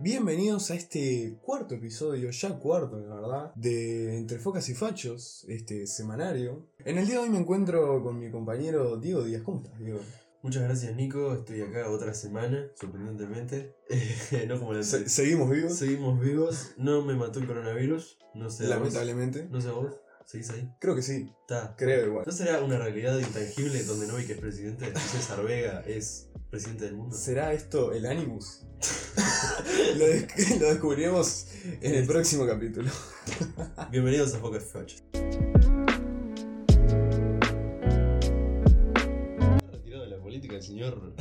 Bienvenidos a este cuarto episodio, ya cuarto, la verdad, de Entre Focas y Fachos, este semanario. En el día de hoy me encuentro con mi compañero Diego Díaz. ¿Cómo estás, Diego? Muchas gracias Nico, estoy acá otra semana, sorprendentemente. no como la Se- ¿Seguimos vivos? Seguimos vivos, no me mató el coronavirus, no sé. vos. Lamentablemente. No sé vos, ¿seguís ahí? Creo que sí, Está. creo igual. ¿No será una realidad intangible donde Novi que es presidente César Vega es presidente del mundo? ¿Será esto el Animus? Lo, des- lo descubriremos en el próximo capítulo. Bienvenidos a Focus Fudge. Retirado de la política el señor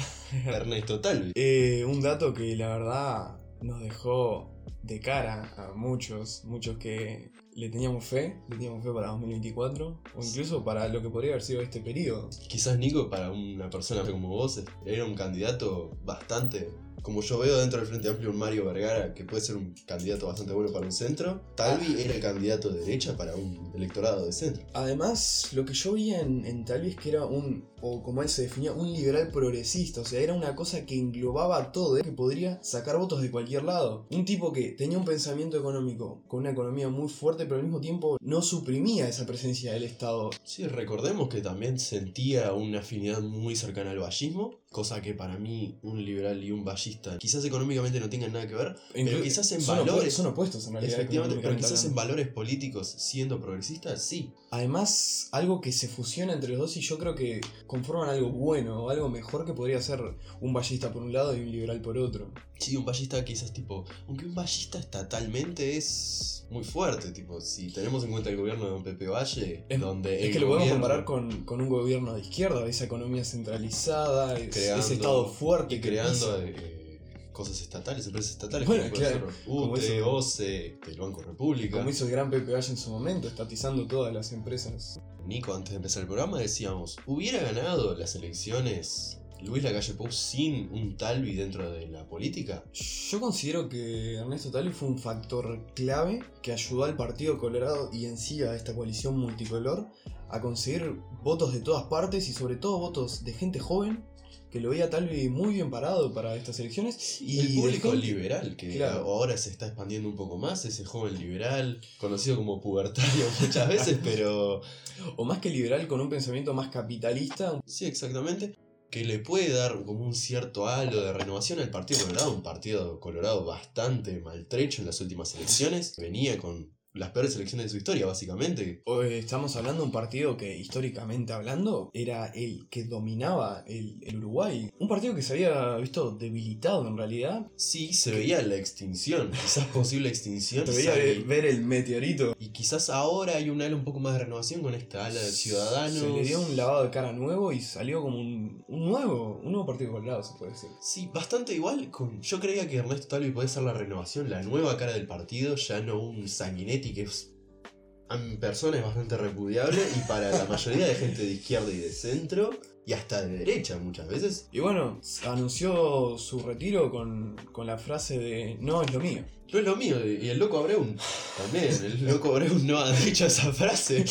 Ernesto Talvi. Eh, un dato que la verdad nos dejó de cara a muchos, muchos que le teníamos fe, le teníamos fe para 2024 o incluso para lo que podría haber sido este periodo. Quizás Nico, para una persona como vos, era un candidato bastante. Como yo veo dentro del Frente Amplio un Mario Vergara, que puede ser un candidato bastante bueno para un centro, Talvi era el candidato de derecha para un electorado de centro. Además, lo que yo veía en, en Talvi es que era un, o como él se definía, un liberal progresista, o sea, era una cosa que englobaba todo, ¿eh? que podría sacar votos de cualquier lado. Un tipo que tenía un pensamiento económico con una economía muy fuerte, pero al mismo tiempo no suprimía esa presencia del Estado. Sí, recordemos que también sentía una afinidad muy cercana al vallismo, cosa que para mí un liberal y un vallista quizás económicamente no tengan nada que ver, pero quizás en son valores... son opuestos en realidad. Efectivamente, pero quizás en valores políticos siendo progresistas, sí. Además, algo que se fusiona entre los dos y yo creo que conforman algo bueno, algo mejor que podría ser un ballista por un lado y un liberal por otro. Sí, un ballista quizás tipo, aunque un ballista estatalmente es muy fuerte, tipo, si tenemos en cuenta el gobierno de Don Pepe Valle, Es, donde es que lo podemos comparar con, con un gobierno de izquierda, esa economía centralizada, es- Creando- ese Estado fuerte y que creando pisa. Cosas estatales, empresas estatales, Bueno, como claro, UTE. OCE, el Banco República. Como hizo el gran Pepe Valle en su momento, estatizando todas las empresas. Nico, antes de empezar el programa decíamos, hubiera ganado las elecciones Luis Lacalle Pou sin un Talvi dentro de la política. Yo considero que Ernesto Talvi fue un factor clave que ayudó al Partido Colorado y en sí a esta coalición multicolor a conseguir votos de todas partes y sobre todo votos de gente joven que lo veía Talvi muy bien parado para estas elecciones y el público gente- liberal, que Claro. ahora se está expandiendo un poco más, ese joven liberal, conocido como pubertario muchas veces, pero o más que liberal con un pensamiento más capitalista. sí, exactamente, que le puede dar como un cierto halo de renovación al Partido Colorado, un partido colorado bastante maltrecho en las últimas elecciones, venía con las peores elecciones de su historia, básicamente. Estamos hablando de un partido que históricamente hablando era el que dominaba el, el Uruguay. Un partido que se había visto debilitado en realidad. Sí, se veía la extinción, quizás posible extinción. Se veía ver, ver el meteorito. Y quizás ahora hay un ala un poco más de renovación con esta ala de ciudadanos. Se le dio un lavado de cara nuevo y salió como un, un nuevo, un nuevo partido colorado, se puede decir. Sí, bastante igual. Con... Yo creía que Ernesto Talvi puede ser la renovación, la nueva cara del partido, ya no un Sanguinetti que es en persona es bastante repudiable y para la mayoría de gente de izquierda y de centro y hasta de derecha muchas veces. Y bueno, anunció su retiro con, con la frase de no es lo mío. No es lo mío, y el loco Abreu también, el loco Abreu no ha dicho esa frase.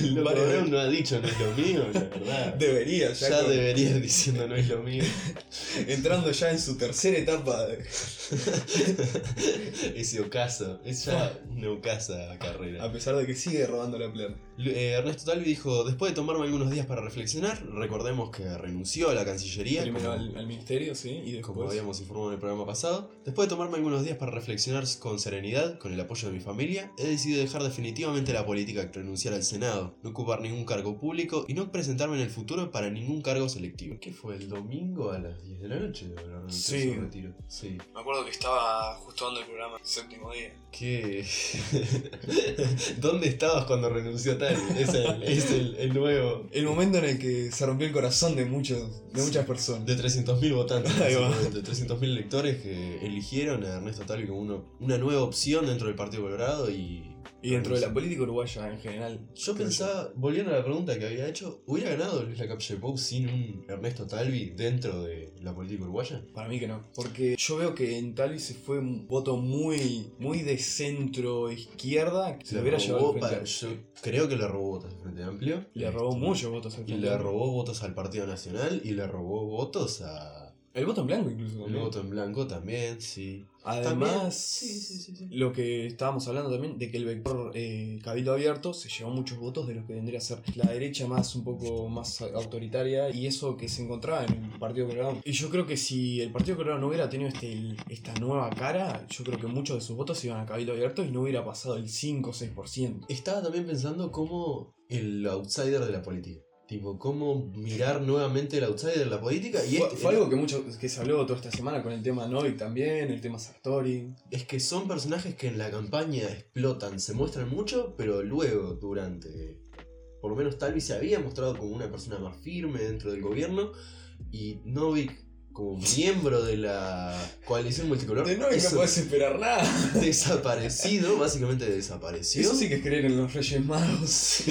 El loco Vale. No ha dicho no es lo mío, la verdad. Debería, ya, Ya con- debería ir diciendo no es lo mío. entrando ya en su tercera etapa de, Ese ocaso, es ya una ocasa carrera. a pesar de que sigue robando la plata. Eh, Ernesto Talvi dijo, después de tomarme algunos días para reflexionar, recordemos que renunció a la Cancillería, Primero como, al, al ministerio, sí, y como después... habíamos informado en el programa pasado. Después de tomarme algunos días para reflexionar con serenidad, con el apoyo de mi familia, he decidido dejar definitivamente la política, renunciar al Senado, no ocupar ningún cargo público y no presentarme en el futuro para ningún cargo selectivo. ¿Qué fue? ¿El domingo a las 10 de la noche? de Sí. su retiro? Sí. Me acuerdo que estaba justo dando el programa el séptimo día. ¿Qué? ¿Dónde estabas cuando renunció Talvi? Es el, es el- el nuevo... El momento en el que se rompió el corazón de muchos, de muchas personas. De 300.000 votantes, Ahí va. básicamente, 300.000 electores que eligieron a Ernesto Talvi como uno- una nueva opción dentro del Partido Colorado y... Y dentro de la política uruguaya en general. Yo pensaba, volviendo a la pregunta que había hecho, ¿hubiera ganado Luis Lacalle Pou sin un Ernesto Talvi dentro de la política uruguaya? Para mí que no. Porque yo veo que en Talvi se fue un voto muy, muy de centro izquierda. Se Le lo hubiera llevado al para- yo creo que le robó votos al Frente Amplio. Le robó Este, muchos votos al Y Frente le Amplio. robó votos al Partido Nacional y le robó votos a, El voto en blanco incluso. El también. voto en blanco también, sí. Además, También- sí, sí, sí, sí. lo que estábamos hablando también, de que el vector eh, cabildo abierto se llevó muchos votos de lo que vendría a ser la derecha más un poco más autoritaria y eso que se encontraba en el Partido Colorado. Y yo creo que si el Partido Colorado no hubiera tenido este, esta nueva cara, yo creo que muchos de sus votos iban a cabildo abierto y no hubiera pasado el 5 o 6%. Estaba también pensando como el outsider de la política. Tipo, cómo mirar nuevamente el outsider de la política. Y Fue, este- fue algo que mucho que se habló toda esta semana con el tema Novik también, el tema Sartori. es que son personajes que en la campaña explotan, se muestran mucho, pero luego, durante. Por lo menos Talvi se había mostrado como una persona más firme dentro del gobierno. Y Novik, como miembro de la coalición multicolor, De no eso- puedes esperar nada. desaparecido, básicamente desaparecido. Eso sí que es creer en los Reyes Magos.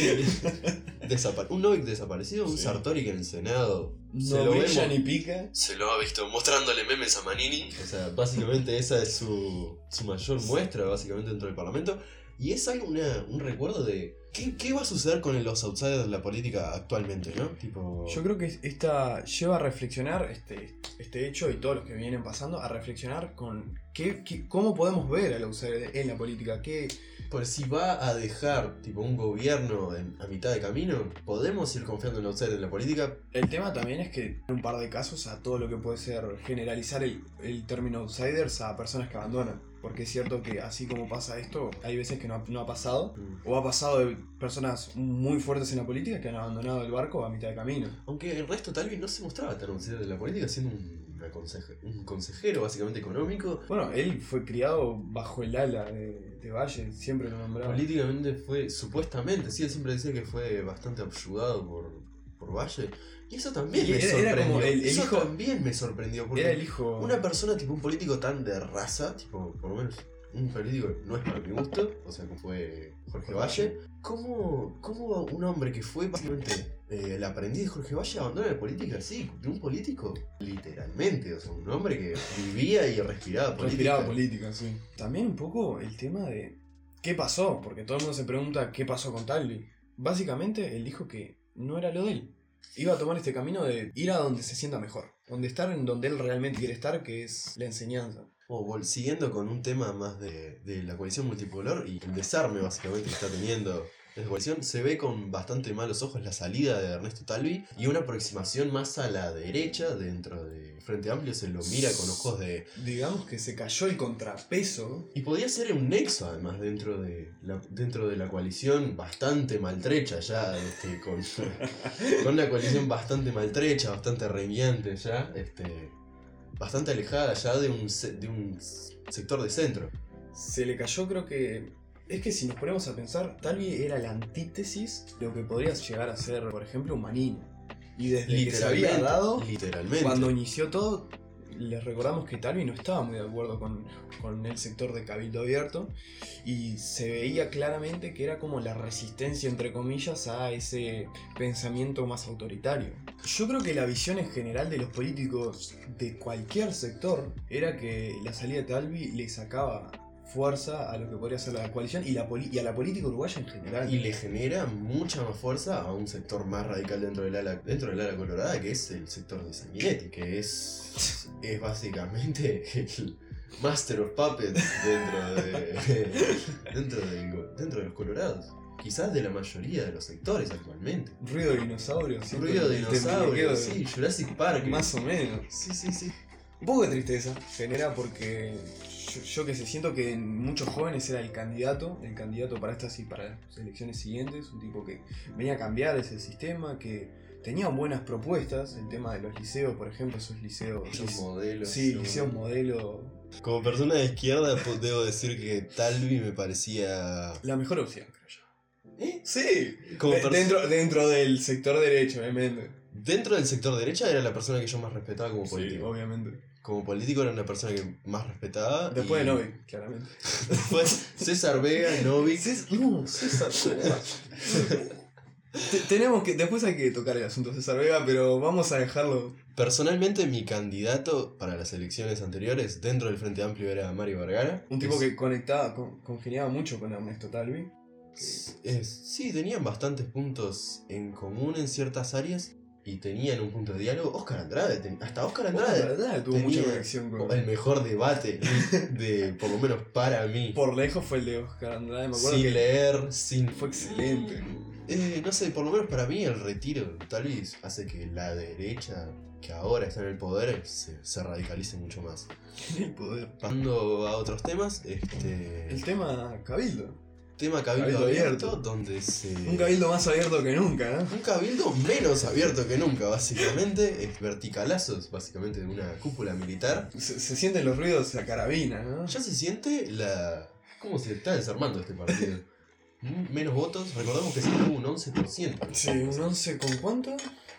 Desapa- un Novik desaparecido, un Sí. Sartori que en el Senado se No lo brilla ni pica. se lo ha visto mostrándole memes a Manini. O sea, básicamente esa es su, su mayor muestra, básicamente, dentro del Parlamento. Y es algo, una- un recuerdo de ¿qué, qué va a suceder con los outsiders de la política actualmente, ¿no? Tipo... Yo creo que esta lleva a reflexionar este, este hecho y todos los que vienen pasando, a reflexionar con qué, qué- cómo podemos ver al outsider en la política. ¿Qué, Pues si va a dejar tipo un gobierno en- a mitad de camino, ¿podemos ir confiando en el outsider de la política? El tema también es que en un par de casos a todo lo que puede ser generalizar el, el término outsiders a personas que abandonan. Porque es cierto que así como pasa esto, hay veces que no ha, no ha pasado. O ha pasado de personas muy fuertes en la política que han abandonado el barco a mitad de camino. Aunque el resto tal vez no se mostraba tan outsider de la política, siendo un, conseje- un consejero básicamente económico. Bueno, él fue criado bajo el ala de, de Valle, siempre lo nombraba. Políticamente fue, supuestamente, sí, él siempre decía que fue bastante ayudado por, por Valle. Y eso también Y me era- era sorprendió. como el- el eso hijo- también me sorprendió. Porque Era el hijo. una persona, tipo un político tan de raza, tipo, por lo menos un político no es para mi gusto, o sea, como fue Jorge Valle. ¿Cómo, cómo un hombre que fue básicamente eh, el aprendiz de Jorge Valle abandona la política así? De un político, literalmente, o sea, un hombre que vivía y respiraba política. Respiraba política, sí. También un poco el tema de qué pasó, porque todo el mundo se pregunta qué pasó con Talvi. Básicamente, él dijo que no era lo de él. Iba a tomar este camino de ir a donde se sienta mejor, donde estar en donde él realmente quiere estar, que es la enseñanza. Siguiendo con un tema más de, de la coalición multipolar y el desarme básicamente que está teniendo esa coalición, se ve con bastante malos ojos la salida de Ernesto Talvi y una aproximación más a la derecha dentro de Frente Amplio se lo mira con ojos de... Digamos que se cayó el contrapeso. Y podía ser un nexo además dentro de la, dentro de la coalición bastante maltrecha ya, este, con, con una coalición bastante maltrecha, bastante rengueante ya, este, bastante alejada ya de un, de un sector de centro. Se le cayó, creo que. Es que si nos ponemos a pensar, Talvi era la antítesis de lo que podría llegar a ser, por ejemplo, un Manini. Y desde que se había dado, literalmente. Cuando inició todo, les recordamos que Talvi no estaba muy de acuerdo con, con el sector de Cabildo Abierto y se veía claramente que era como la resistencia, entre comillas, a ese pensamiento más autoritario. Yo creo que la visión en general de los políticos de cualquier sector era que la salida de Talvi le sacaba fuerza a lo que podría ser la coalición y, la poli- y a la política uruguaya en general. Y le genera mucha más fuerza a un sector más radical dentro del ala, dentro del ala colorada, que es el sector de Sanguinetti, que es, es básicamente el Master of Puppets dentro de, dentro, go- dentro de los colorados. Quizás de la mayoría de los sectores actualmente. Ruido de dinosaurio, siempre Ruido de el temblequeo dinosaurio, de- sí, Jurassic Park. Más o menos. Sí, sí, sí. Un poco de tristeza genera porque yo, yo que sé, siento que en muchos jóvenes era el candidato, el candidato para estas y para las elecciones siguientes, un tipo que venía a cambiar ese sistema, que tenía buenas propuestas, el tema de los liceos, por ejemplo, esos liceos. Esos modelos. Sí, son- liceos modelo. Como persona de izquierda, pues, debo decir que Talvi me parecía. La mejor opción, creo yo. ¿Eh? Sí, Como de- perso- dentro, dentro del sector derecho, obviamente. Dentro del sector derecha era la persona que yo más respetaba como Sí, político. obviamente. como político era la persona que más respetaba. Después y de Novik, claramente. Después César Vega, Novik. Cés- no, César Vega. Te- Tenemos que. Después hay que tocar el asunto César Vega, pero vamos a dejarlo. Personalmente, mi candidato para las elecciones anteriores dentro del Frente Amplio era Mario Vergara. Un tipo Es- que conectaba, con- congeniaba mucho con Ernesto Talvi. es- sí, tenían bastantes puntos en común en ciertas áreas. Y tenían un punto de diálogo. Oscar Andrade, ten- hasta Oscar Andrade la verdad tuvo mucha conexión con. el mejor debate de, por lo menos para mí. Por lejos fue el de Oscar Andrade, me acuerdo sin que leer, sin... fue excelente. Eh, no sé, por lo menos para mí el retiro tal vez hace que la derecha, que ahora está en el poder, se, se radicalice mucho más. El poder. Pasando a otros temas, este... El tema Cabildo. Tema cabildo, Cabildo abierto, abierto. donde se... Un cabildo más abierto que nunca, ¿no? Un cabildo menos abierto que nunca, básicamente. Es verticalazos, básicamente, de una cúpula militar. Se, se sienten los ruidos a carabina, ¿no? Ya se siente la... ¿Cómo se está desarmando este partido? Mm, Menos votos, recordamos que se tuvo un 11%. Sí, un 11 con cuánto?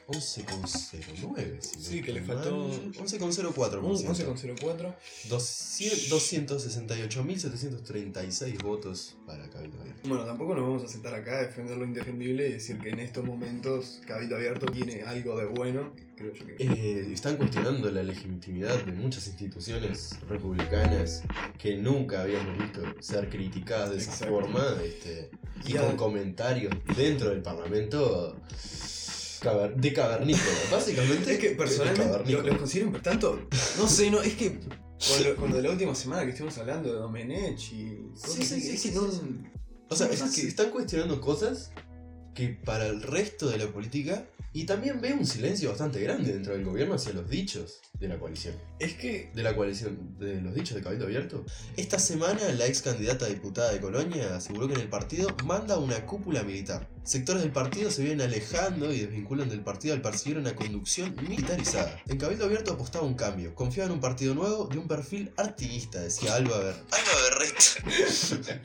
11,09. Si Sí, no que le faltó- mal. 11,04%. Un 11 con 04. 268.736 votos para Cabildo Abierto. Bueno, tampoco nos vamos a sentar acá a defender lo indefendible y decir que en estos momentos Cabildo Abierto tiene algo de bueno. Creo yo que. Eh, están cuestionando la legitimidad de muchas instituciones republicanas que nunca habíamos visto ser criticadas de esa Exacto. forma este, y Y con comentarios dentro del parlamento de cavernícola. Básicamente, Es que personalmente lo, cavernícola. lo considero tanto. No sé, no, es que. Con lo, con lo de la última semana que estuvimos hablando de Domenech y. Sí, sí, sí, es sí, que no. sí, O sea, es- que- están cuestionando cosas que para el resto de la política y también veo un silencio bastante grande dentro del gobierno hacia los dichos de la coalición. Es que. De la coalición, de los dichos de Cabildo Abierto. Esta semana la ex candidata a diputada de Colonia aseguró que en el partido manda una cúpula militar. Sectores del partido se vienen alejando y desvinculan del partido al percibir una conducción militarizada. En Cabildo Abierto apostaba un cambio. Confiaba en un partido nuevo de un perfil artiguista, decía Alba Ber. Alba Berreta.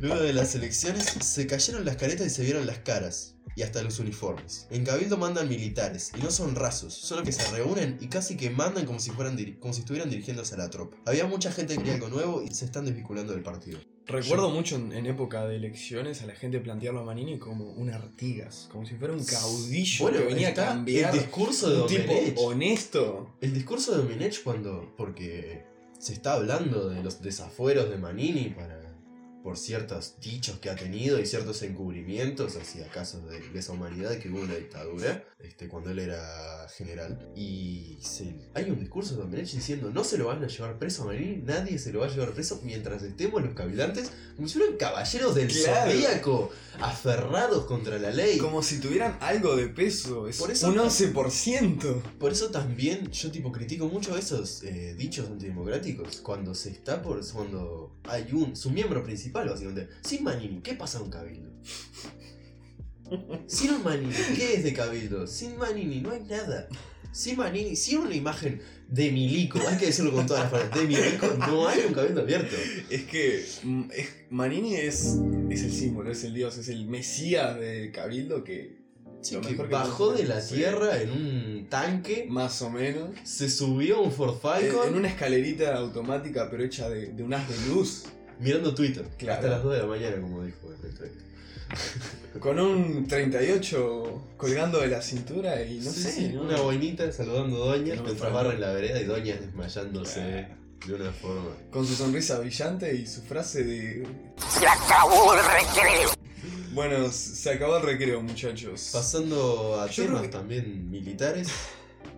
Luego de las elecciones se cayeron las caretas y se vieron las caras. Y hasta los uniformes. En Cabildo mandan militares, y no son rasos, solo que se reúnen y casi que mandan como si, fueran como si estuvieran dirigiéndose a la tropa. Había mucha gente que quería algo nuevo y se están desvinculando del partido. Recuerdo mucho en, en época de elecciones a la gente plantearlo a Manini como un Artigas, como si fuera un caudillo que venía a cambiar. el discurso de un tipo honesto. El discurso de Domenech cuando. porque se está hablando de los desafueros de Manini para. Por ciertos dichos que ha tenido y ciertos encubrimientos hacia casos de lesa humanidad que hubo en la dictadura, este, cuando él era general. Y se- hay un discurso de Domenech diciendo no se lo van a llevar preso a Manini, nadie se lo va a llevar preso mientras estemos los cavilantes como si fueran caballeros del Claro. zodíaco, aferrados contra la ley. Como si tuvieran algo de peso. Es Por eso- un 11%. Por eso también yo tipo critico mucho esos eh, dichos antidemocráticos cuando se está por cuando hay un su miembro principal básicamente. Sin Manini qué pasa en un cabildo sin un Manini qué es de cabildo sin Manini no hay nada. Sin Manini sin una imagen de Milico hay que decirlo con todas las palabras de Milico no hay un cabildo abierto. Es que mm, es- Manini es, es el símbolo, es el dios, es el mesías de Cabildo que Sí, Lo que mejor que bajó de la tierra en un tanque más o menos. se subió a un Ford En, Falcon. en una escalerita automática pero hecha de, de un haz de luz. Mirando Twitter Claro. hasta las 2 de la mañana como dijo el. Con un 38 colgando de la cintura y no Sí, sé, sí, ¿no? una boinita saludando a Doña, no mientras barra en la vereda y Doña desmayándose de una forma. Con su sonrisa brillante y su frase de... Se acabó el recreo. Bueno, se acabó el recreo, muchachos. Pasando a Yo temas que- también militares,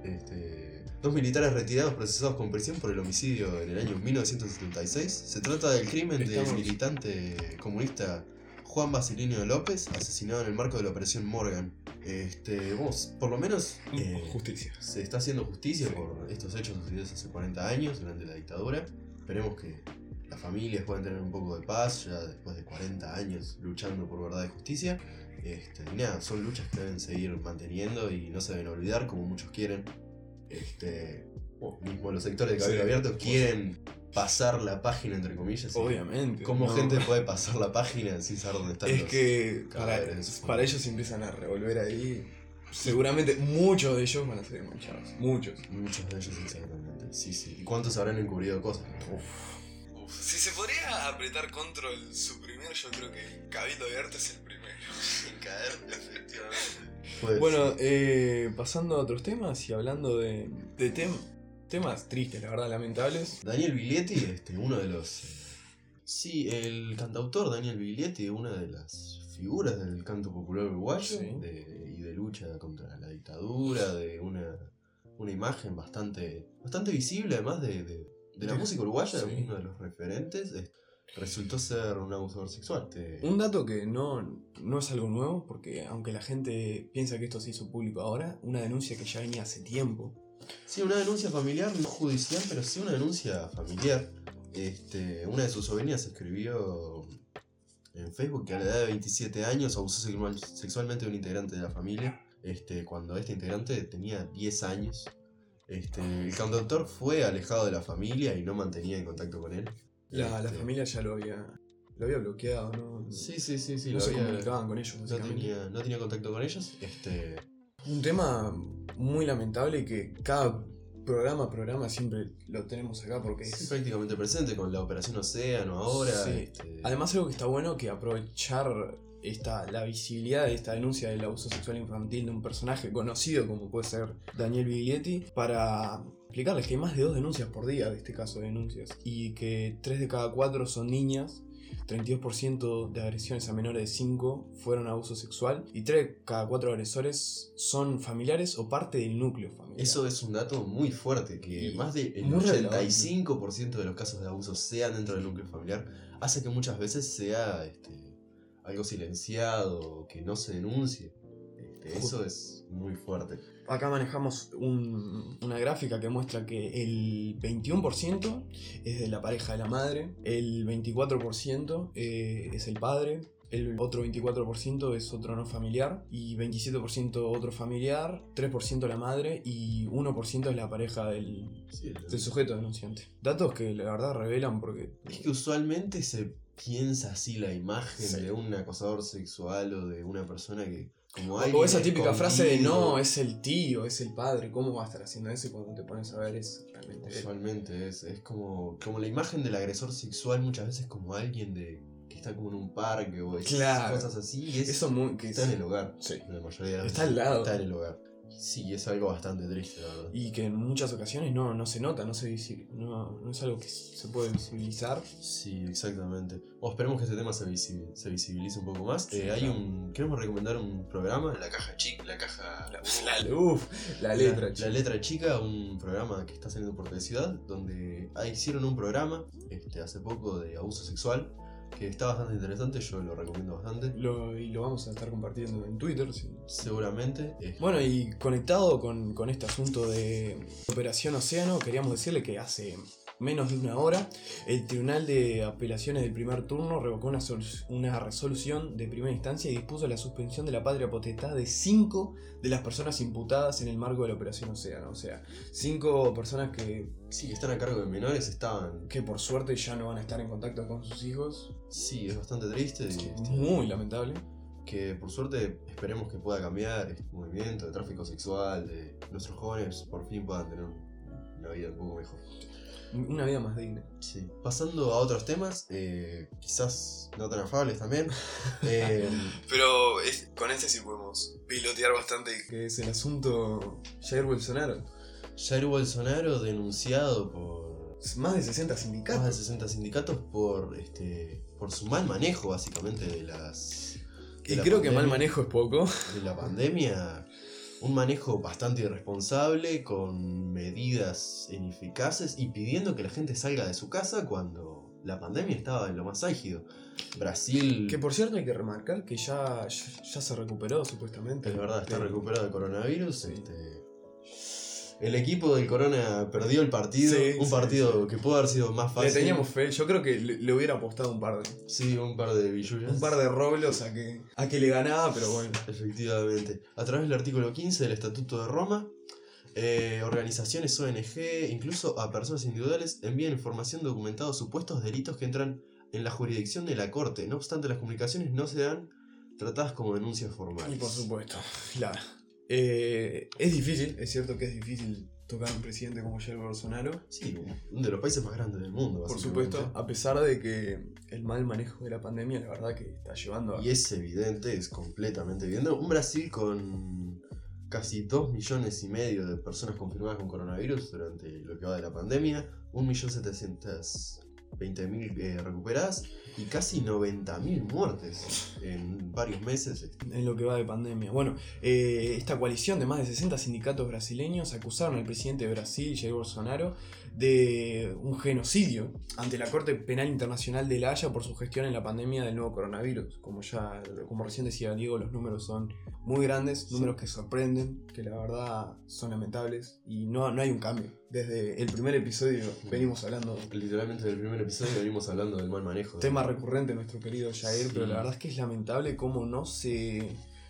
este, dos militares retirados procesados con prisión por el homicidio en el año 1976. Se trata del crimen del militante comunista Juan Basilinio López, asesinado en el marco de la Operación Morgan. Este, vamos, por lo menos eh, Justicia. se está haciendo justicia Sí. por estos hechos sucedidos hace 40 años durante la dictadura. Esperemos que las familias puedan tener un poco de paz ya después de 40 años luchando por verdad y justicia. Este, y nada, son luchas que deben seguir manteniendo y no se deben olvidar como muchos quieren. Este, o mismo los sectores de Cabildo Sí, Abierto quieren pasar la página entre comillas. Obviamente. ¿Cómo no. gente puede pasar la página sin saber dónde están Es los que para, ellos empiezan a revolver ahí. Seguramente muchos de ellos van a ser manchados. Muchos. Muchos de ellos exactamente. Sí, sí. ¿Y cuántos habrán encubrido cosas? Si se podría apretar control suprimir, yo creo que Cabildo Abierto es el primero. Sin caer, efectivamente. Pues, Bueno, eh, pasando a otros temas y hablando de, de tem- temas tristes, la verdad, lamentables. Daniel Biglietti, este, uno de los. eh, Sí, el cantautor Daniel Biglietti, una de las figuras del canto popular uruguayo Sí. de- y de lucha contra la dictadura, de una, una imagen bastante, bastante visible además de, de- de la música uruguaya, sí. uno de los referentes, resultó ser un abusador sexual. Te- Un dato que no, no es algo nuevo, porque aunque la gente piensa que esto se hizo público ahora, una denuncia que ya venía hace tiempo. Sí, una denuncia familiar, no judicial, pero sí una denuncia familiar. Este, una de sus sobrinas escribió en Facebook que a la edad de 27 años abusó sexual- sexualmente de un integrante de la familia, este, cuando este integrante tenía 10 años. Este, el cantautor fue alejado de la familia y no mantenía en contacto con él. La, la Este, familia ya lo había, lo había bloqueado, ¿no? Sí, sí, sí, sí. no lo se había- comunicaban con ellos, no básicamente. tenía, no tenía contacto con ellos. Este, Un tema muy lamentable que cada programa a programa siempre lo tenemos acá porque sí, es... prácticamente presente con la Operación Océano ahora. Sí. este, Además algo que está bueno que aprovechar esta, la visibilidad de esta denuncia del abuso sexual infantil de un personaje conocido como puede ser Daniel Biglietti para explicarles que hay más de dos denuncias por día de este caso de denuncias y que tres de cada cuatro son niñas 32% de agresiones a menores de 5 fueron abuso sexual y 3 de cada 4 agresores son familiares o parte del núcleo familiar. Eso es un dato muy fuerte, que Y más del muy 85% de los casos de abuso sean dentro del núcleo familiar, hace que muchas veces sea este, algo silenciado, que no se denuncie. Este, eso es muy fuerte. Acá manejamos un- una gráfica que muestra que el 21% es de la pareja de la madre, el 24% eh, es el padre, el otro 24% es otro no familiar y 27% otro familiar, 3% la madre y 1% es la pareja del, Sí, del sujeto denunciante. Datos que la verdad revelan porque... es que usualmente se piensa así la imagen Sí. de un acosador sexual o de una persona que... Como O esa típica frase de no, es el tío, es el padre, ¿cómo va a estar haciendo eso? Y cuando te pones a ver es realmente... Usualmente es, es como, como la imagen del agresor sexual muchas veces como alguien de que está como en un parque o esas Claro. cosas así y es, Eso muy... Que está en el hogar. Sí. La mayoría de las Está veces al lado. Está en el hogar. Sí, es algo bastante triste, la verdad. Y que en muchas ocasiones no, no se nota, no, se no, no es algo que se puede visibilizar. Sí, exactamente. O esperemos que este tema se, visi- se visibilice un poco más. Sí, Eh, hay un. Queremos recomendar un programa, La Caja Chica. La Caja. La, uf, la letra, La, chico. letra chica, un programa que está saliendo por Ciudad, donde hicieron un programa este, hace poco de abuso sexual, que está bastante interesante, yo lo recomiendo bastante. Lo- y lo vamos a estar compartiendo en Twitter. sí. Seguramente. eh, Bueno, y conectado con, con este asunto de Operación Océano, queríamos decirle que hace menos de una hora el Tribunal de Apelaciones del primer turno revocó una, sol- una resolución de primera instancia y dispuso la suspensión de la patria potestad de cinco de las personas imputadas en el marco de la Operación Océano. O sea, cinco personas que sí, que están a cargo de menores, estaban. que por suerte ya no van a estar en contacto con sus hijos. Sí, es bastante triste. este, Muy lamentable. que por suerte esperemos que pueda cambiar este movimiento de tráfico sexual, de nuestros jóvenes por fin puedan tener una vida un poco mejor. Una vida más digna. Sí. Pasando a otros temas, eh, quizás no tan afables también. eh, Pero con este sí podemos pilotear bastante. Que es el asunto Jair Bolsonaro. Jair Bolsonaro denunciado por Más de 60 más de sindicatos. 60 sindicatos por este por su mal manejo básicamente de las de Y la creo que mal manejo es poco. de la pandemia, un manejo bastante irresponsable, con medidas ineficaces y pidiendo que la gente salga de su casa cuando la pandemia estaba en lo más álgido. Brasil, Que por cierto hay que remarcar que ya, ya, ya se recuperó supuestamente. es verdad, está De- recuperado del coronavirus. Sí. este, el equipo del Corona perdió el partido, Sí, un sí, partido que pudo haber sido más Le fácil. teníamos fe. Yo creo que le, le hubiera apostado un par de. Sí, un par de billullas. Un par de roblos a que, a que le ganaba, pero bueno. Efectivamente. A través del artículo 15 del Estatuto de Roma, eh, organizaciones ONG, incluso a personas individuales, envían información documentada de supuestos delitos que entran en la jurisdicción de la Corte. No obstante, las comunicaciones no serán tratadas como denuncias formales. Y por supuesto, la, eh, es difícil, es cierto que es difícil tocar a un presidente como Jair Bolsonaro. Sí, uno de los países más grandes del mundo. Por supuesto, a pesar de que el mal manejo de la pandemia, la verdad que está llevando a... Y es evidente, es completamente evidente. Un Brasil con casi 2 millones y medio de personas confirmadas con coronavirus durante lo que va de la pandemia, 1.720.000 eh, recuperadas Y casi 90.000 muertes en varios meses. en lo que va de pandemia. Bueno, eh, esta coalición de más de 60 sindicatos brasileños acusaron al presidente de Brasil, Jair Bolsonaro, de un genocidio ante la Corte Penal Internacional de La Haya por su gestión en la pandemia del nuevo coronavirus. Como ya, como recién decía Diego, los números son muy grandes, números que sorprenden, que la verdad son lamentables y no, no hay un cambio. Desde el primer episodio venimos hablando Literalmente en el primer episodio venimos hablando del mal manejo. tema recurrente de nuestro querido Jair, Sí. pero la verdad es que es lamentable cómo no se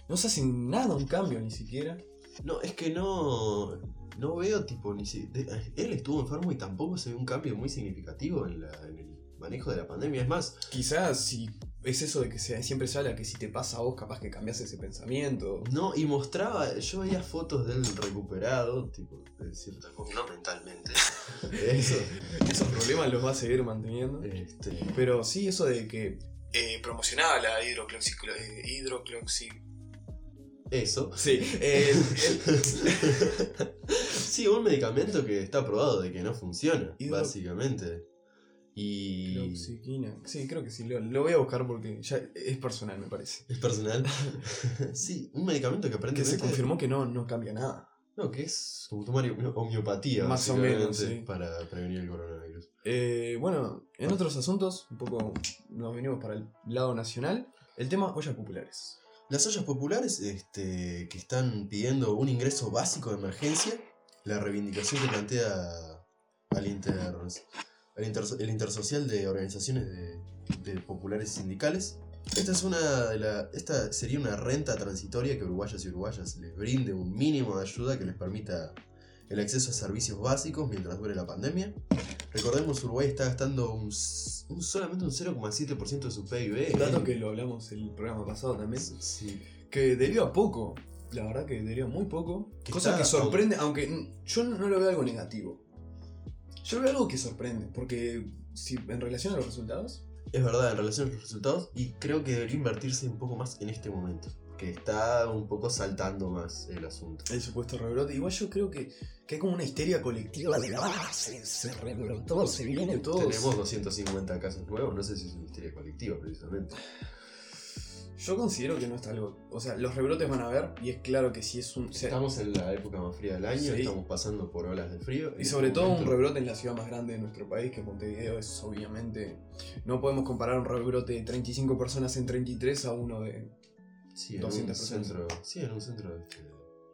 no se hace nada un cambio ni siquiera. No, es que no. No veo, tipo, ni si. de- él estuvo enfermo y tampoco se ve un cambio muy significativo en, la, en el manejo de la pandemia. Es más, Quizás si es eso de que se- siempre se habla que si te pasa a vos capaz que cambias ese pensamiento. no, y mostraba. Yo veía fotos de él recuperado, tipo, de cierta forma, no mentalmente. Eso. Esos problemas los va a seguir manteniendo. Este, Pero sí, eso de que eh, promocionaba la hidrocloxi... eh, hidrocloxi... eso. Sí, el- sí, un medicamento que está probado de que no funciona, básicamente. Y. Cloxiquina. Sí, creo que sí, lo, lo voy a buscar porque ya es personal, me parece. Es personal. sí, un medicamento que Que aparentemente. se confirmó que no, no cambia nada. No, que es como tomar homeopatía, Más o menos, sí. para prevenir el coronavirus. Eh, bueno, en otros asuntos, un poco nos venimos para el lado nacional. El tema ollas populares. Las ollas populares este, que están pidiendo un ingreso básico de emergencia, la reivindicación que plantea al inter, al inter- el intersocial de organizaciones de, de populares sindicales. Esta, es una de la, esta sería una renta transitoria que uruguayos y uruguayas les brinde un mínimo de ayuda que les permita el acceso a servicios básicos mientras dure la pandemia. Recordemos, Uruguay está gastando un, un- solamente un 0,7% de su PIB. Dato en- que lo hablamos el programa pasado también. Sí. Que deriva poco. La verdad que deriva muy poco. Que Cosa que sorprende, aunque yo no, no lo veo algo negativo. Yo veo algo que sorprende. Porque si en relación a los resultados, Es verdad, en relación a los resultados, y creo que debería invertirse un poco más en este momento. Que está un poco saltando más el asunto. el supuesto rebrote. Igual yo creo que, que hay como una histeria colectiva de Ah, se, se rebrotó, se viene todo. Tenemos 250 casos nuevos, no sé si es una histeria colectiva precisamente. Yo considero que no está algo. O sea, los rebrotes van a haber, y es claro que si es un. Estamos en la época más fría del año, Sí. estamos pasando por olas de frío. Y sobre este todo un rebrote en la ciudad más grande de nuestro país, que es Montevideo, es obviamente. No podemos comparar un rebrote de 35 personas en 33 a uno de. Sí, en un 200 personas. centro, sí, en un centro este,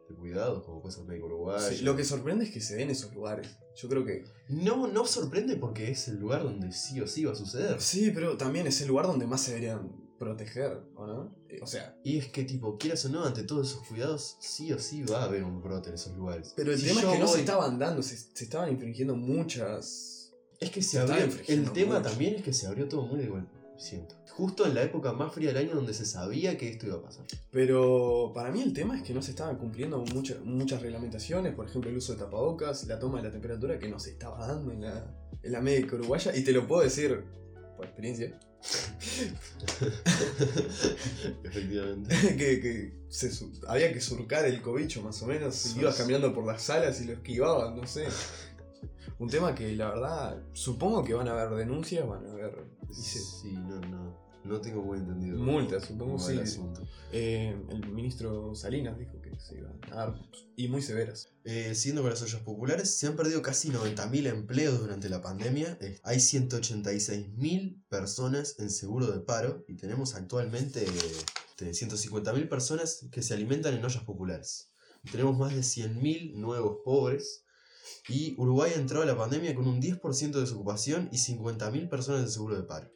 de cuidados, como puede ser Médico Uruguayo. Sí, lo que sorprende es que se den esos lugares. Yo creo que. No, no sorprende porque es el lugar donde sí o sí va a suceder. Sí, pero también es el lugar donde más se deberían proteger, ¿o no? Eh, O sea. Y es que, tipo, quieras o no, ante todos esos cuidados, sí o sí va a haber un brote en esos lugares. Pero el Si tema es que no se estaban dando, se, se estaban infringiendo muchas. Es que se se abrió. El tema mucho. también es que se abrió todo muy de golpe, siento. Justo en la época más fría del año donde se sabía que esto iba a pasar. Pero para mí el tema es que no se estaban cumpliendo mucha- muchas reglamentaciones, por ejemplo el uso de tapabocas, la toma de la temperatura que no se estaba dando en la, en la médica uruguaya, y te lo puedo decir por experiencia, Efectivamente. que, que se había que surcar el cobicho más o menos, y ibas caminando por las salas y lo esquivabas, no sé. Un tema que la verdad, supongo que van a haber denuncias, van a haber... dice, Sí, no, no. No tengo muy entendido. Multas, supongo, el sí. asunto. eh, el ministro Salinas dijo que se iban a dar, y muy severas. Eh, siguiendo con las ollas populares, se han perdido casi 90.000 empleos durante la pandemia. Eh, hay 186.000 personas en seguro de paro y tenemos actualmente eh, 150.000 personas que se alimentan en ollas populares. Tenemos más de 100.000 nuevos pobres y Uruguay entró a la pandemia con un 10% de desocupación y 50.000 personas en seguro de paro.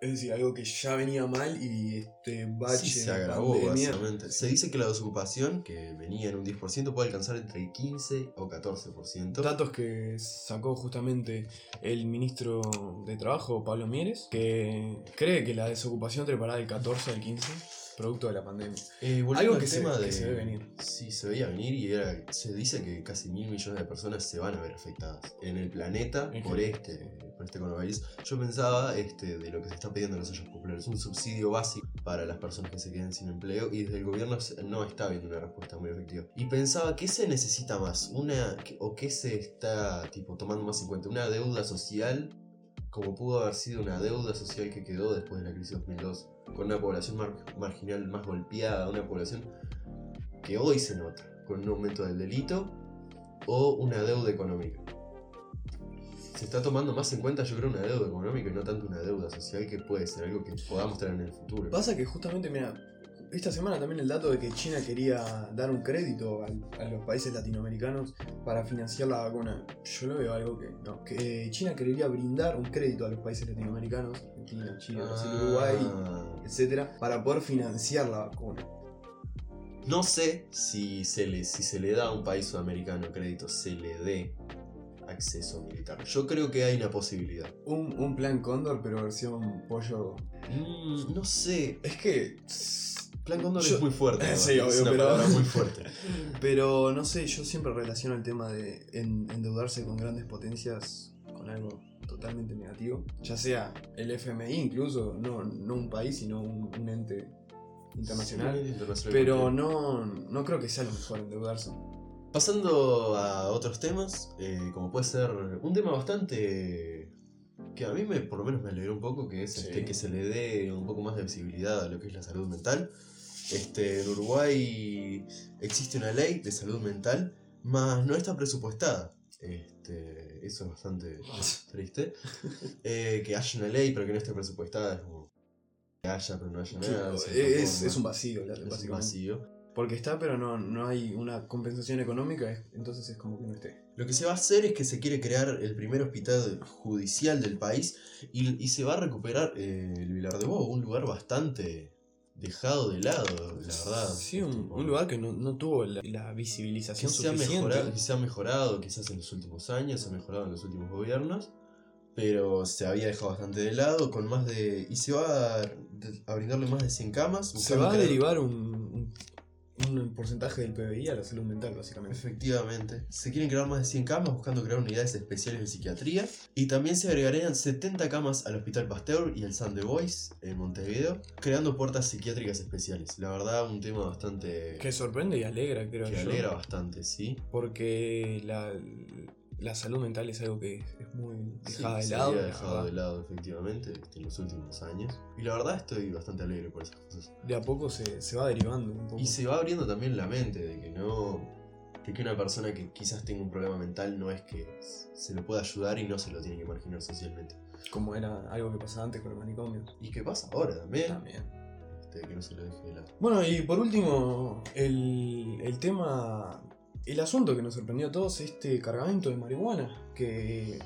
Es decir, algo que ya venía mal y este bache Sí, se agravó pandemia. básicamente. Se dice que la desocupación, que venía en un 10%, puede alcanzar entre el 15 o 14%. Datos que sacó justamente el ministro de Trabajo, Pablo Mieres, que cree que la desocupación trepará del 14 al 15, producto de la pandemia. Eh, Algo al que se- tema que de, se ve venir. Sí, se veía venir y era, se dice que casi mil millones de personas se van a ver afectadas en el planeta En por este, por este coronavirus. Yo pensaba este, de lo que se está pidiendo en los ollas populares, un subsidio básico para las personas que se queden sin empleo y desde el gobierno no está habiendo una respuesta muy efectiva. Y pensaba, ¿qué se necesita más? Una, ¿O qué se está tipo, tomando más en cuenta? ¿Una deuda social como pudo haber sido una deuda social que quedó después de la crisis 2002, con una población mar- marginal más golpeada, una población que hoy se nota, con un aumento del delito o una deuda económica. Se está tomando más en cuenta, yo creo, una deuda económica y no tanto una deuda social que puede ser algo que podamos tener en el futuro. Pasa que justamente, mira, esta semana también el dato de que China quería dar un crédito al- a, los países latinoamericanos para financiar la vacuna. Yo lo veo algo que no. Que China quería brindar un crédito a los países latinoamericanos, Argentina, Chile, Brasil, Uruguay, Ah. etcétera, para poder financiar la vacuna. No sé si se, le, si se le da a un país sudamericano crédito, se le dé acceso militar. Yo creo que hay una posibilidad. Un, un plan Cóndor, pero versión pollo. Mm, no sé. Es que. Plan Cóndor Yo- es muy fuerte. ¿no? Sí, es obvio, una pero- palabra muy fuerte. Pero no sé, yo siempre relaciono el tema de en- endeudarse con grandes potencias con algo totalmente negativo. Ya sea el FMI incluso, no, no un país, sino un, un ente internacional. Sí, internacional Pero no, no creo que sea lo mejor endeudarse. Pasando a otros temas, eh, como puede ser un tema bastante que a mí me, por lo menos me alegró un poco, que es Sí. este, que se le dé un poco más de visibilidad a lo que es la salud mental. Este, en Uruguay existe una ley de salud mental, más no está presupuestada. Este, eso es bastante triste. Eh, que haya una ley pero que no esté presupuestada es como que haya pero no haya nada. es, un vacío, la- Es un vacío. Porque está, pero no, no hay una compensación económica, es- entonces es como que no esté. Lo que se va a hacer es que se quiere crear el primer hospital judicial del país y, y se va a recuperar eh, el Vilar de Bo, un lugar bastante dejado de lado, la verdad. Sí, un, Tipo, un lugar que no, no tuvo la, la que visibilización se, ha suficiente. mejorado, que se ha mejorado quizás en los últimos años, se ha mejorado en los últimos gobiernos, pero se había dejado bastante de lado con más de... y se va a, a brindarle más de 100 camas. Se va a derivar un, un, porcentaje del PBI a la salud mental, básicamente. Efectivamente. Se quieren crear más de 100 camas buscando crear unidades especiales de psiquiatría. Y también se agregarían 70 camas al Hospital Pasteur y el San de Boys en Montevideo, creando puertas psiquiátricas especiales. La verdad, un tema bastante Que sorprende y alegra, creo que yo. alegra bastante, ¿sí? Porque la, la salud mental es algo que es muy dejada Sí, de se lado. la dejado de lado, efectivamente, en los últimos años. Y la verdad, estoy bastante alegre por esas cosas. De a poco se, se va derivando un poco. Y se va abriendo también la mente de que no. de que una persona que quizás tenga un problema mental no es que se lo pueda ayudar y no se lo tiene que marginar socialmente. Como era algo que pasaba antes con los manicomios. Y qué pasa ahora también, También. este, que no se lo deje de lado. Bueno, y por último, el, el tema. El asunto que nos sorprendió a todos, este cargamento de marihuana. Que.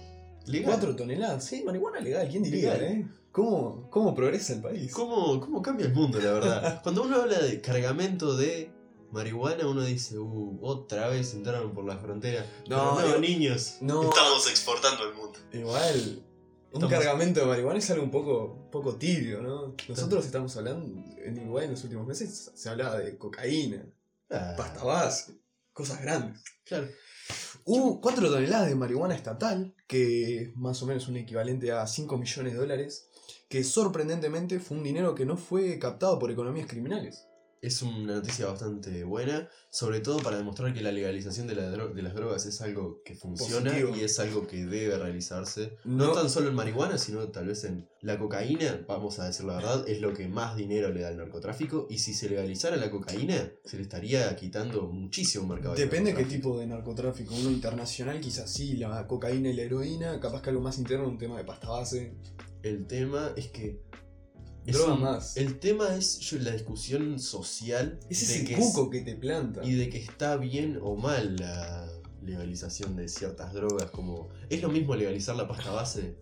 Legal. 4 toneladas. Sí, marihuana legal, ¿quién diría, Legal. eh? ¿Cómo, ¿Cómo progresa el país? ¿Cómo, ¿Cómo cambia el mundo, la verdad? Cuando uno habla de cargamento de marihuana, uno dice, uh, otra vez entraron por la frontera. No, Pero no niños. No. Estamos exportando al mundo. Igual, un Estamos- cargamento de marihuana es algo un poco, poco tibio, ¿no? Nosotros estamos hablando, en Uruguay en los últimos meses se hablaba de cocaína, Ah, pasta base, cosas grandes. Claro. Hubo 4 toneladas de marihuana estatal, que es más o menos un equivalente a 5 millones de dólares, que sorprendentemente fue un dinero que no fue captado por economías criminales. Es una noticia bastante buena, sobre todo para demostrar que la legalización de, la dro- de las drogas es algo que funciona Positivo. y es algo que debe realizarse. No, No- tan solo en marihuana, sino tal vez en la cocaína, vamos a decir la verdad, es lo que más dinero le da al narcotráfico. Y si se legalizara la cocaína, se le estaría quitando muchísimo mercado. de Depende qué tipo de narcotráfico. Uno internacional, quizás sí, la cocaína y la heroína, capaz que algo más interno, un tema de pasta base. El tema es que. Es Droga más. El tema es la discusión social Es ese que cuco que te planta. y de que está bien o mal la legalización de ciertas drogas, como es lo mismo legalizar la pasta base.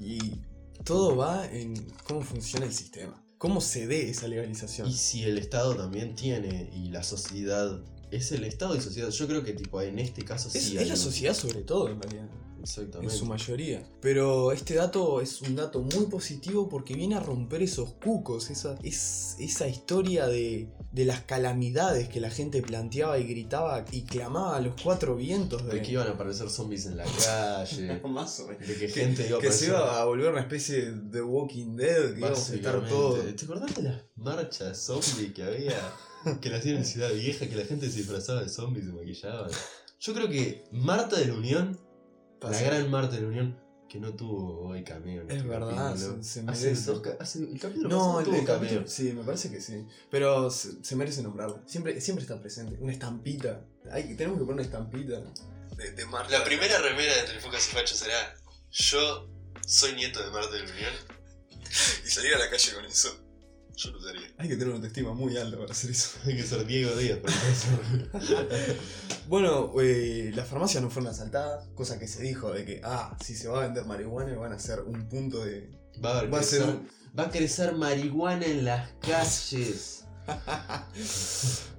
Y todo va en cómo funciona el sistema. ¿Cómo se dé esa legalización? Y si el Estado también tiene y la sociedad es el Estado y sociedad, yo creo que tipo en este caso es, sí es hay la un- sociedad sobre todo, en realidad. En Exactamente. su mayoría. Pero este dato es un dato muy positivo porque viene a romper esos cucos, esa, es, esa historia de, de las calamidades que la gente planteaba y gritaba y clamaba a los cuatro vientos de, De que iban a aparecer zombies en la calle, Más o menos. de que gente iba a Que se iba a volver una especie de Walking Dead, que íbamos a estar todos. ¿Te acordás de las marchas zombies que había? Que las hacían en Ciudad Vieja, que la gente se disfrazaba de zombies y se maquillaba. Yo creo que Marta de la Unión, la gran Marta de la Unión, que no tuvo hoy cameo. Es este verdad, capítulo. se- se Hace merece. dos hace- el capítulo No, pasado el, tuvo el cameo. capítulo, sí, me parece que sí. Pero se, se merece nombrarlo. Siempre, siempre está presente. Una estampita. Hay, tenemos que poner una estampita de, de Marta. La primera remera de Entre Focas y Fachos será Yo soy nieto de Marta del Unión. Y salir a la calle con eso. Yo lo usaría. Hay que tener una autoestima muy alta para hacer eso. Hay que ser Diego Díaz para eso. Bueno, eh, las farmacias no fueron asaltadas, cosa que se dijo de que, ah, si se va a vender marihuana van a ser un punto de... Va a, Va a ser crecer, un- va a crecer marihuana en las calles.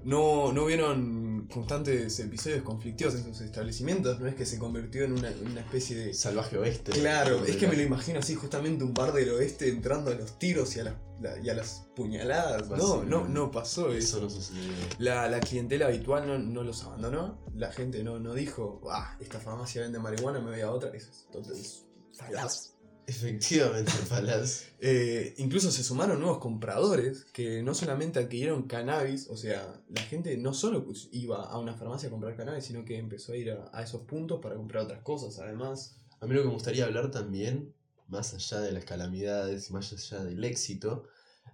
No, no vieron constantes episodios conflictivos en sus establecimientos, no es que se convirtió en una, en una especie de... Salvaje oeste. Claro, es que me lo imagino así, justamente un bar del oeste entrando a los tiros y a las, la- y a las puñaladas. No, no, no pasó eso. Eso no sucedió. La, la clientela habitual no, no los abandonó, la gente no, no dijo, ah, esta farmacia vende marihuana, me voy a otra. Eso es, todo- es falaz. Efectivamente, Falaz. Eh, incluso se sumaron nuevos compradores que no solamente adquirieron cannabis, o sea, la gente no solo pues, iba a una farmacia a comprar cannabis, sino que empezó a ir a, a esos puntos para comprar otras cosas, además. A mí lo que me gustaría hablar también, más allá de las calamidades y más allá del éxito,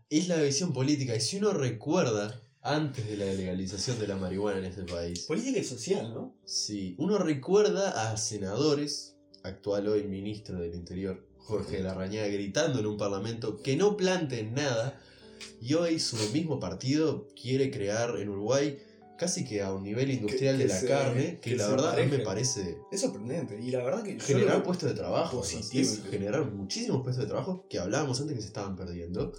es la visión política. Y si uno recuerda, antes de la legalización de la marihuana en este país, Política y social, ¿no? si uno recuerda a senadores, actual hoy ministro del Interior, Jorge Larrañaga, gritando en un parlamento que no planten nada, y hoy su mismo partido quiere crear en Uruguay casi que a un nivel industrial que de la se- carne, que, que la verdad me parece Es sorprendente. Y la verdad que generar puestos de trabajo. positivo, es incluso. generar muchísimos puestos de trabajo que hablábamos antes que se estaban perdiendo.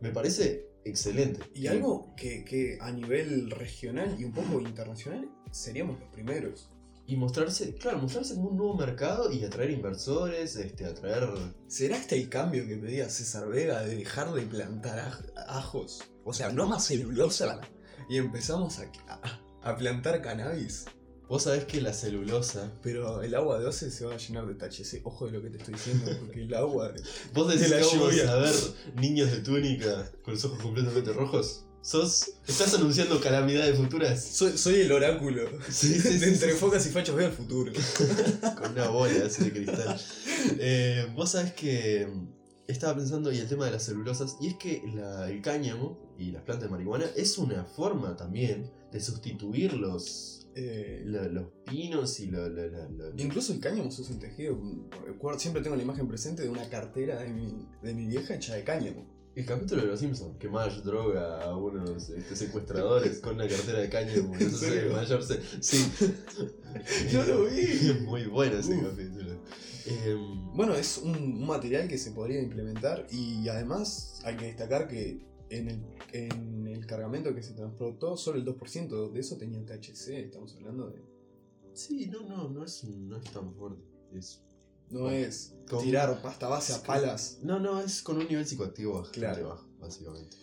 Me parece excelente. Y algo que, que a nivel regional y un poco internacional seríamos los primeros. Y mostrarse, claro, mostrarse como un nuevo mercado y atraer inversores, este, atraer. ¿Será este el cambio que pedía César Vega de dejar de plantar aj- ajos? O sea, no más celulosa. Y empezamos a, a- a plantar cannabis. Vos sabés que la celulosa. Pero el agua de Oce se va a llenar de THC. Ojo de lo que te estoy diciendo, porque el agua. Vos decís De la que vamos a ver niños de túnica con los ojos completamente rojos. ¿Sos? ¿Estás anunciando calamidades futuras? Soy, soy el oráculo. Sí, sí, entre focas y fachos veo el futuro. con una bola así de cristal. Eh, Vos sabés que estaba pensando y el tema de las celulosas, y es que la- el cáñamo y las plantas de marihuana es una forma también de sustituir los, Eh, lo- los pinos y lo, lo- lo- lo- incluso el cáñamo se usa un tejido. Siempre tengo la imagen presente de una cartera de mi, de mi vieja hecha de cáñamo. El capítulo de los Simpsons, que Marge droga a unos este, secuestradores con una cartera de cáñamo. ¿En No sé. Sí. No lo vi. Muy bueno ese Uf. capítulo. Em, Bueno, es un, un material que se podría implementar y además hay que destacar que en el, en el cargamento que se transportó solo el 2% de eso tenía THC. Estamos hablando de... sí, no, no, no es, no es tan fuerte. Es No es Con- tirar pasta base a palas. No, no, es con un nivel psicoactivo Claro. bajo, básicamente.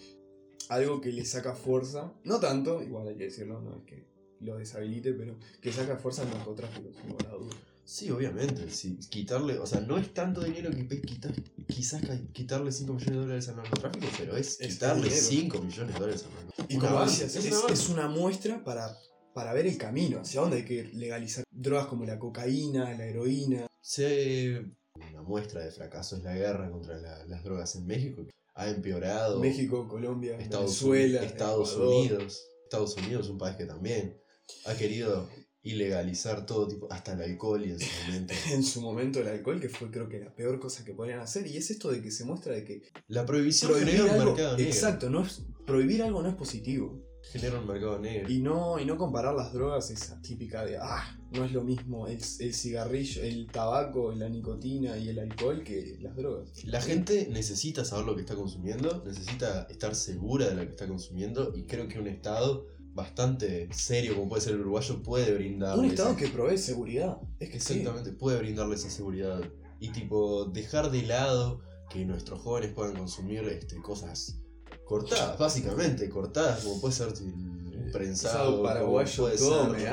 Algo que le saca fuerza. No tanto, igual hay que decirlo, no es que lo deshabilite, pero que saca fuerza al narcotráfico, sin duda. Sí, obviamente. Sí, quitarle, o sea, no es tanto dinero que quitar, quizás quitarle 5 millones de dólares al narcotráfico, pero es, Es quitarle dinero. 5 millones de dólares al narcotráfico. Y como decías, es es una muestra para, para ver el camino, hacia dónde hay que legalizar drogas como la cocaína, la heroína. Se- una muestra de fracaso es la guerra contra la- las drogas en México. Ha empeorado. México, Colombia, Estados, Venezuela, Estados Ecuador. Unidos. Estados Unidos es un país que también ha querido ilegalizar todo tipo, hasta el alcohol y en su momento. En su momento el alcohol, que fue creo que la peor cosa que podían hacer, y es esto de que se muestra de que La prohibición prohibir algo, mercado negro. exacto, no es, prohibir algo no es positivo. Genera un mercado negro. Y no, y no comparar las drogas, esa típica de, ah, no es lo mismo el, el cigarrillo, el tabaco, la nicotina y el alcohol que las drogas. La gente necesita saber lo que está consumiendo, necesita estar segura de lo que está consumiendo y creo que un Estado bastante serio como puede ser el uruguayo puede brindarle Un estado esa- que provee seguridad, es que sí. exactamente puede brindarle esa seguridad y tipo dejar de lado que nuestros jóvenes puedan consumir este, cosas cortadas, básicamente cortadas como puede ser el prensado, paraguayo puede todo ser-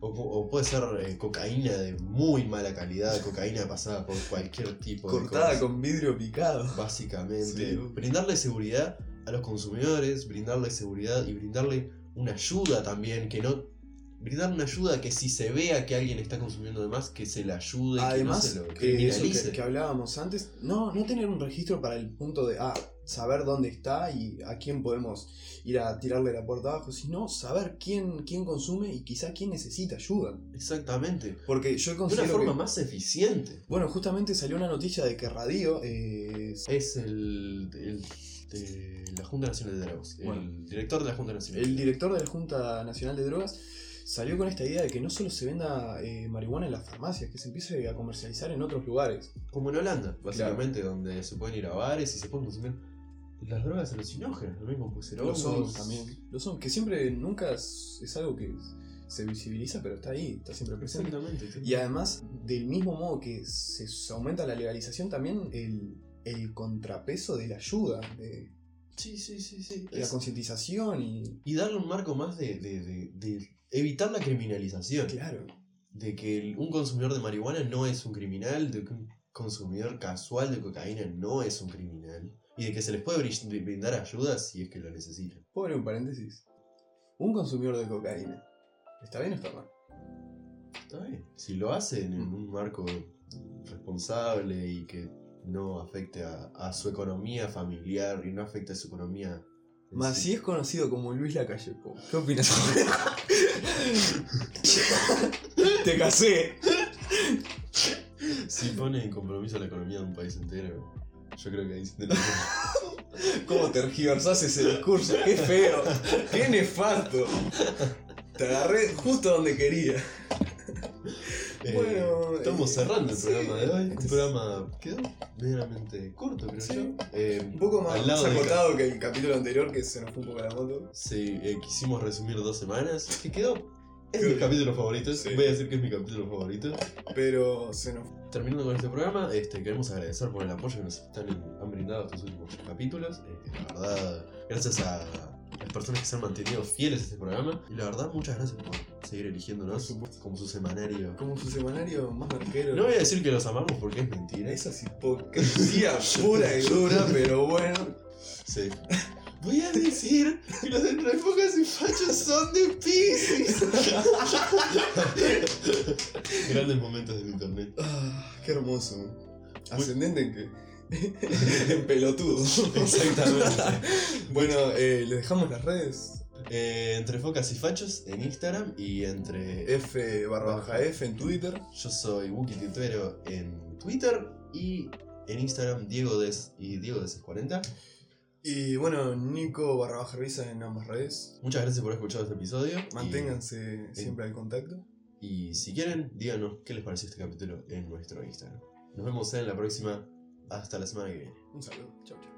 o, o puede ser eh, cocaína de muy mala calidad, cocaína pasada por cualquier tipo de Cortada con vidrio picado. Básicamente, Sí. brindarle seguridad a los consumidores, brindarle seguridad y brindarle una ayuda también, que no brindar una ayuda que si se vea que alguien está consumiendo de más, que se le ayude, Además, que no se lo eh, eso criminalice. que, que hablábamos antes, no, no tener un registro para el punto de, ah, saber dónde está y a quién podemos ir a tirarle la puerta abajo, sino saber quién, quién consume y quizá quién necesita ayuda. Exactamente. Porque yo De una forma que- más eficiente. Bueno, justamente salió una noticia de que Radio eh, Es el, el de la Junta Nacional de Drogas. Bueno. el director de la Junta Nacional. El director de la Junta Nacional de Drogas salió con esta idea de que no solo se venda eh, marihuana en las farmacias, que se empiece a comercializar en otros lugares. Como en Holanda, básicamente, donde se pueden ir a bares y se pueden consumir las drogas alucinógenas, lo mismo ser Los hongos. también. Los hongos, que siempre, nunca es, es algo que se visibiliza, pero está ahí, está siempre presente. Exactamente. sí. Y además, del mismo modo que se aumenta la legalización, también el, el contrapeso de la ayuda, de, Sí, sí, sí, sí. de la concientización y... Y darle un marco más de, de- de- de evitar la criminalización. Claro. De que un consumidor de marihuana no es un criminal, de que un consumidor casual de cocaína no es un criminal. Y de que se les puede bri- brindar ayuda si es que lo necesitan. Pobre un paréntesis. Un consumidor de cocaína. ¿Está bien o está mal? Está bien. Si lo hacen en un marco responsable y que no afecte a, a su economía familiar y no afecte a su economía. Más sí. si es conocido como Luis Lacalle Pou. ¿Qué opinas? Te casé. Si pone en compromiso la economía de un país entero, yo creo que ahí sí tenemos- ¿Cómo tergiversás ese discurso? ¡Qué feo! ¡Qué nefasto! Te agarré justo donde quería. Eh, Bueno, estamos eh, cerrando el sí, programa de hoy. este Un es- programa quedó medianamente corto, creo Sí. yo. Eh, Un poco más, al lado más del acotado que el capítulo anterior que se nos fue un poco la moto. Sí, eh, quisimos resumir dos semanas. Que quedó. Es Creo mi que- capítulo favorito. sí. Voy a decir que es mi capítulo favorito. Pero se nos Terminando con este programa, este, queremos agradecer por el apoyo que nos están, han brindado estos últimos capítulos. Eh, la verdad, gracias a las personas que se han mantenido fieles a este programa. Y la verdad, muchas gracias por seguir eligiéndonos como su semanario. como su semanario más marquero. No voy a decir que los amamos porque es mentira. Esa es hipocresía pura y dura, pero bueno. Sí. Voy a decir que los de Enfocas y Fachos son de Pisces. Grandes momentos del internet. Ah, qué hermoso. Ascendente en que. En pelotudo. Exactamente. bueno, eh, les dejamos las redes. Eh, entre Focas y Fachos en Instagram y entre. F barra baja F en Twitter. Yo soy Wookie Tituero en Twitter y en Instagram Diego Des y Diego Des40. Y bueno, Nico barra baja revisa en ambas redes. Muchas gracias por haber escuchado este episodio. y- Manténganse siempre al contacto. Y, si quieren, díganos qué les pareció este capítulo en nuestro Instagram. Nos vemos en la próxima. Hasta la semana que viene. Un saludo. Chau, chau.